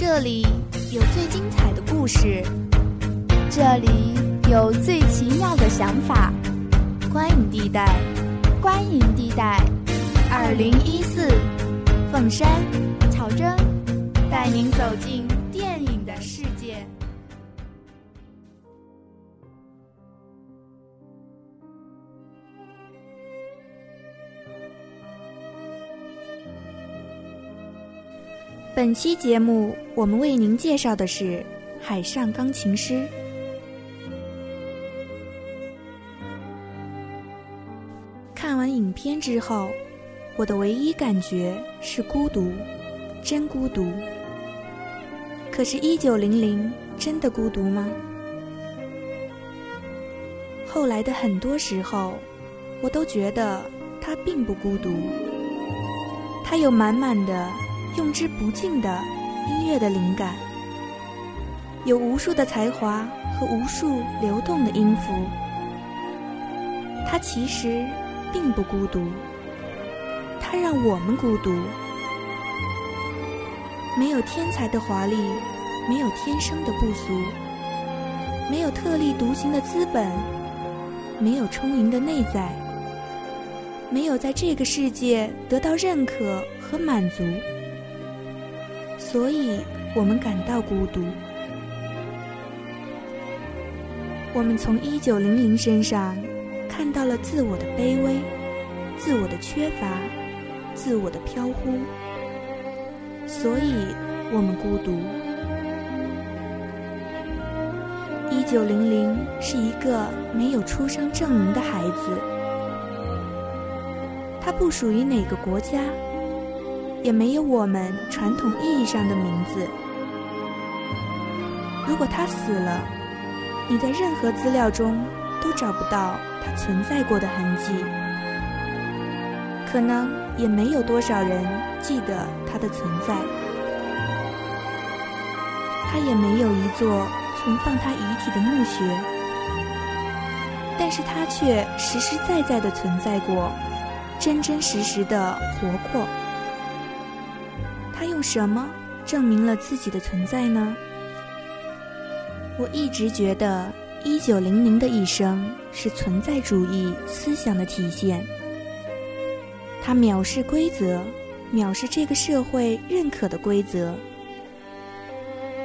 这里有最精彩的故事，这里有最奇妙的想法。观影地带，观影地带，二零一四，凤山，草真，带您走进本期节目，我们为您介绍的是《海上钢琴师》。看完影片之后，我的唯一感觉是孤独，真孤独。可是，一九零零真的孤独吗？后来的很多时候，我都觉得他并不孤独，他有满满的。用之不尽的音乐的灵感，有无数的才华和无数流动的音符。他其实并不孤独，他让我们孤独。没有天才的华丽，没有天生的不俗，没有特立独行的资本，没有充盈的内在，没有在这个世界得到认可和满足。所以我们感到孤独。我们从一九零零身上看到了自我的卑微、自我的缺乏、自我的飘忽，所以我们孤独。一九零零是一个没有出生证明的孩子，他不属于哪个国家。也没有我们传统意义上的名字。如果他死了，你在任何资料中都找不到他存在过的痕迹，可能也没有多少人记得他的存在。他也没有一座存放他遗体的墓穴，但是他却实实在在的存在过，真真实实的活过。用什么证明了自己的存在呢？我一直觉得，一九零零的一生是存在主义思想的体现。他藐视规则，藐视这个社会认可的规则。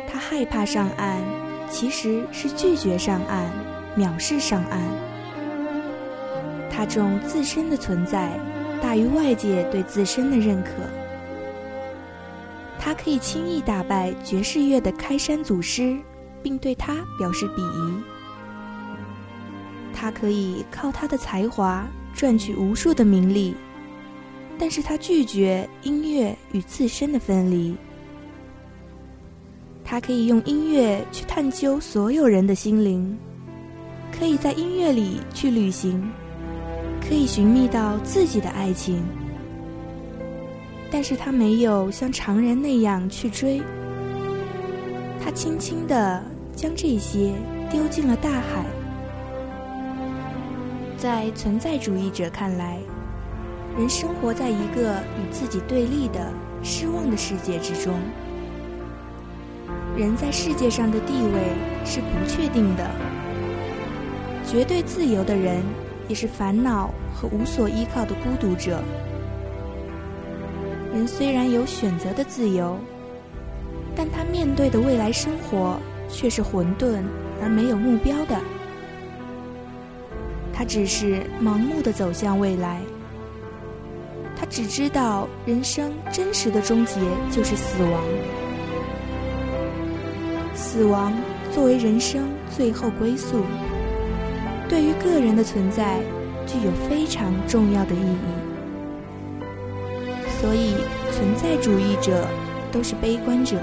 他害怕上岸，其实是拒绝上岸，藐视上岸。他重自身的存在，大于外界对自身的认可。他可以轻易打败爵士乐的开山祖师，并对他表示鄙夷。他可以靠他的才华赚取无数的名利，但是他拒绝音乐与自身的分离。他可以用音乐去探究所有人的心灵，可以在音乐里去旅行，可以寻觅到自己的爱情。但是他没有像常人那样去追，他轻轻地将这些丢进了大海。在存在主义者看来，人生活在一个与自己对立的失望的世界之中，人在世界上的地位是不确定的，绝对自由的人也是烦恼和无所依靠的孤独者。人虽然有选择的自由，但他面对的未来生活却是混沌而没有目标的。他只是盲目的走向未来。他只知道人生真实的终结就是死亡。死亡作为人生最后归宿，对于个人的存在具有非常重要的意义。所以，存在主义者都是悲观者，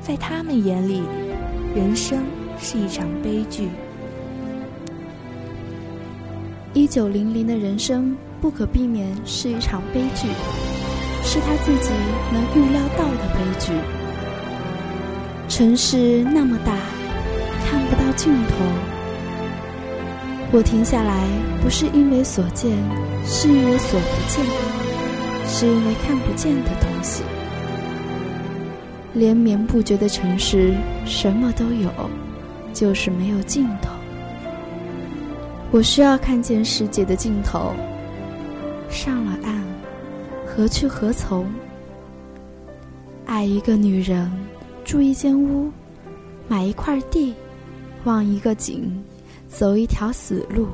在他们眼里，人生是一场悲剧。一九零零的人生不可避免是一场悲剧，是他自己能预料到的悲剧。城市那么大，看不到尽头。我停下来，不是因为所见，是因为所不见。是因为看不见的东西。连绵不绝的城市，什么都有，就是没有尽头。我需要看见世界的尽头。上了岸，何去何从？爱一个女人，住一间屋，买一块地，望一个景，走一条死路。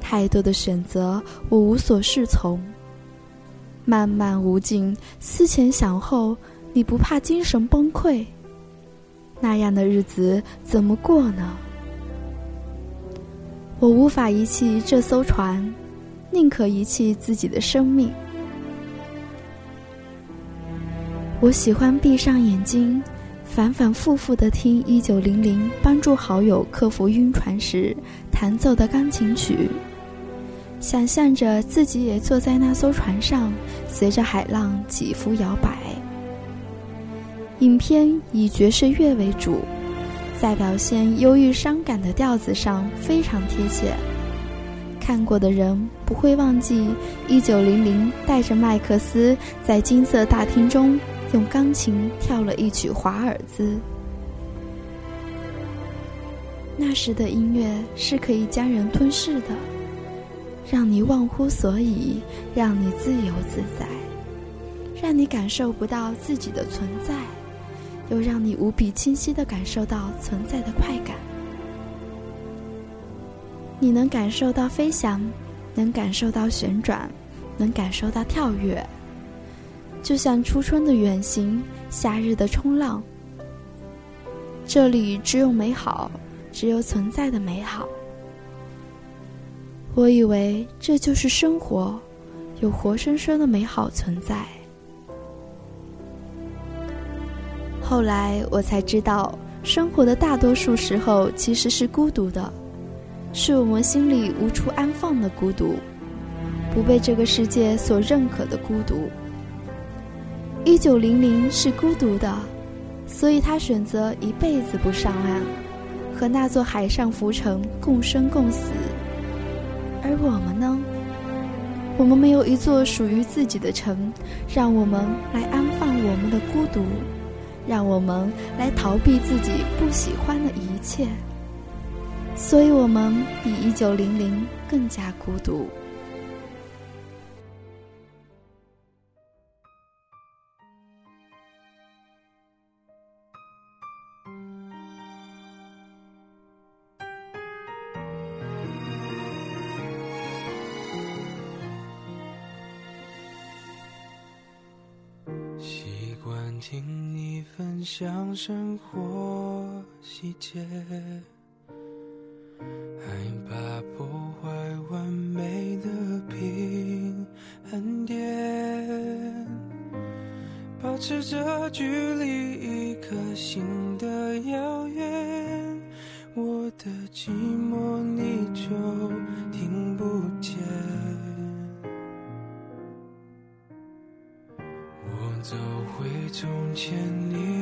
太多的选择，我无所适从。漫漫无尽，思前想后，你不怕精神崩溃？那样的日子怎么过呢？我无法遗弃这艘船，宁可遗弃自己的生命。我喜欢闭上眼睛，反反复复的听一九零零帮助好友克服晕船时弹奏的钢琴曲，想象着自己也坐在那艘船上，随着海浪起伏摇摆。影片以爵士乐为主，在表现忧郁伤感的调子上非常贴切。看过的人不会忘记一九零零带着麦克斯在金色大厅中。用钢琴跳了一曲华尔兹。那时的音乐是可以将人吞噬的，让你忘乎所以，让你自由自在，让你感受不到自己的存在，又让你无比清晰的感受到存在的快感。你能感受到飞翔，能感受到旋转，能感受到跳跃。就像初春的远行，夏日的冲浪。这里只有美好，只有存在的美好。我以为这就是生活，有活生生的美好存在。后来我才知道，生活的大多数时候其实是孤独的，是我们心里无处安放的孤独，不被这个世界所认可的孤独。一九零零是孤独的，所以他选择一辈子不上岸，和那座海上浮城共生共死。而我们呢？我们没有一座属于自己的城，让我们来安放我们的孤独，让我们来逃避自己不喜欢的一切。所以我们比一九零零更加孤独。你分享生活细节，害怕破坏完美的平衡点，保持着距离一颗心的遥远，我的寂寞你就听不见。我走回从前，你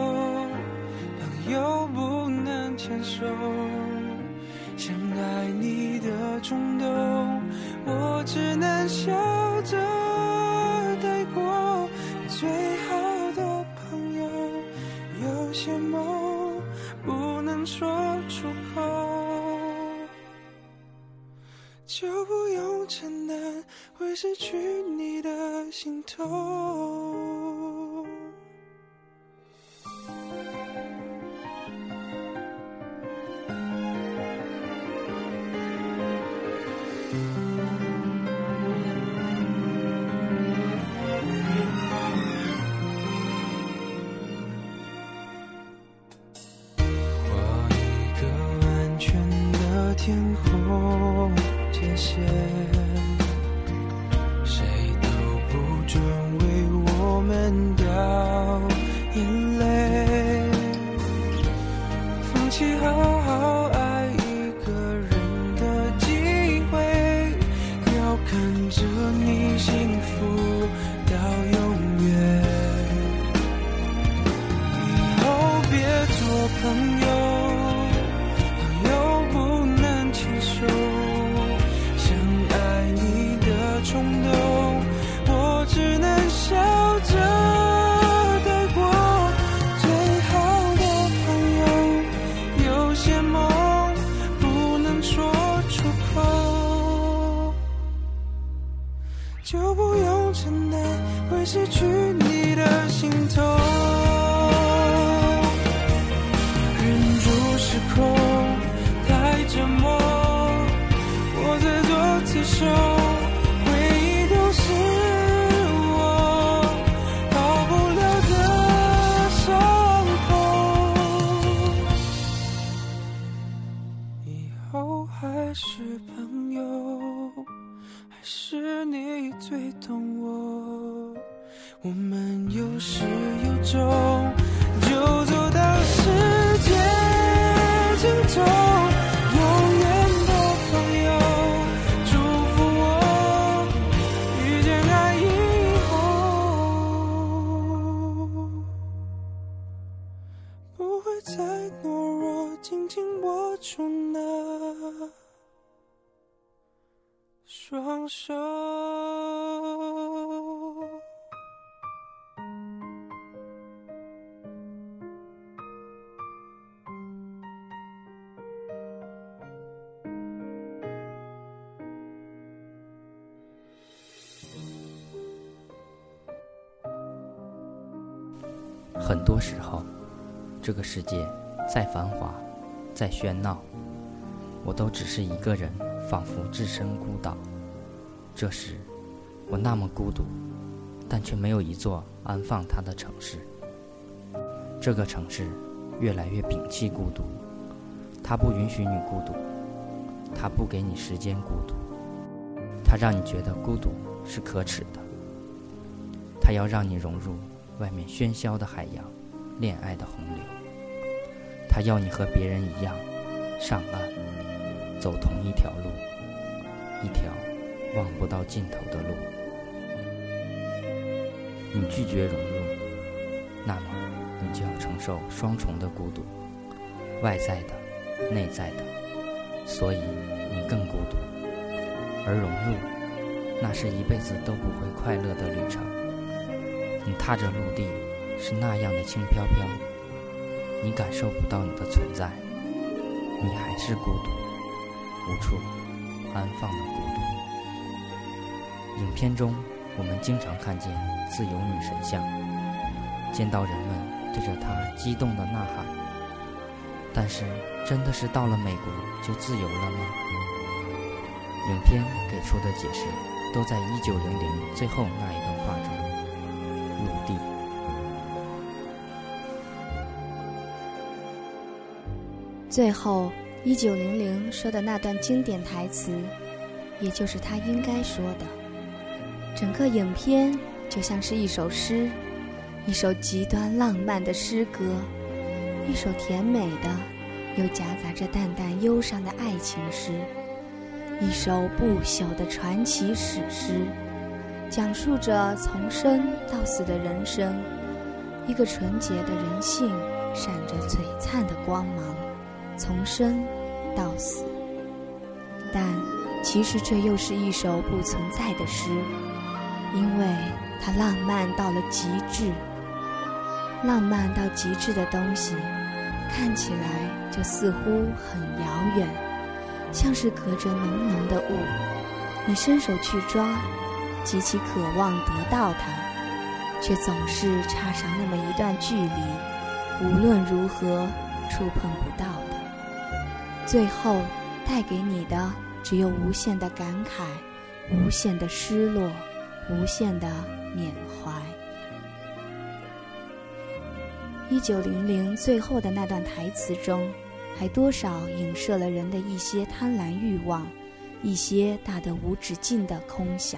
又不能牵手，想爱你的冲动，我只能笑着带过。最好的朋友，有些梦不能说出口，就不用承担会失去你的心痛。你的心头。忍住失控，太折磨，我在做刺绣，很多时候，这个世界再繁华，再喧闹，我都只是一个人，仿佛置身孤岛。这时，我那么孤独，但却没有一座安放它的城市。这个城市越来越摒弃孤独，它不允许你孤独，它不给你时间孤独，它让你觉得孤独是可耻的，它要让你融入外面喧嚣的海洋，恋爱的洪流。他要你和别人一样，上岸，走同一条路，一条望不到尽头的路。你拒绝融入，那么你就要承受双重的孤独，外在的、内在的，所以你更孤独。而融入，那是一辈子都不会快乐的旅程。你踏着陆地，是那样的轻飘飘，你感受不到你的存在，你还是孤独，无处安放的孤独。影片中，我们经常看见自由女神像，见到人们对着她激动的呐喊。但是，真的是到了美国就自由了吗？影片给出的解释，都在一九零零最后那一段话中。最后，一九零零说的那段经典台词，也就是他应该说的。整个影片就像是一首诗，一首极端浪漫的诗歌，一首甜美的又夹杂着淡淡忧伤的爱情诗，一首不朽的传奇史诗。讲述着从生到死的人生，一个纯洁的人性闪着璀璨的光芒，从生到死。但其实这又是一首不存在的诗，因为它浪漫到了极致。浪漫到极致的东西，看起来就似乎很遥远，像是隔着浓浓的雾，你伸手去抓。极其渴望得到它，却总是差上那么一段距离，无论如何触碰不到。最后带给你的只有无限的感慨，无限的失落，无限的缅怀。一九零零最后的那段台词中，还多少影射了人的一些贪婪欲望，一些大得无止境的空想。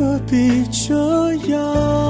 何必这样？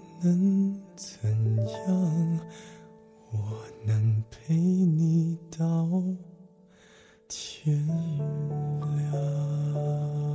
能怎样我能陪你到天亮。